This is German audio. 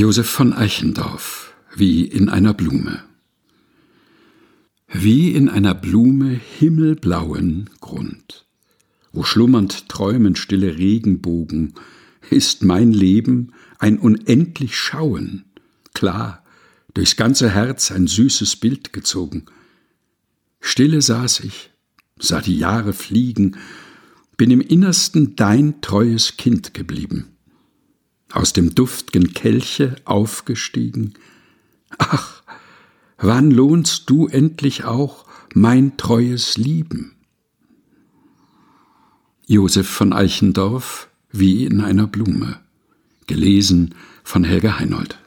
Josef von Eichendorff wie in einer Blume. Wie in einer Blume himmelblauen Grund, wo schlummernd träumen stille Regenbogen, ist mein Leben ein unendlich Schauen, klar, durchs ganze Herz ein süßes Bild gezogen. Stille saß ich, sah die Jahre fliegen, bin im Innersten dein treues Kind geblieben aus dem duft'gen Kelche aufgestiegen. Ach, wann lohnst du endlich auch mein treues Lieben? Josef von Eichendorff wie in einer Blume, gelesen von Helga Heinold.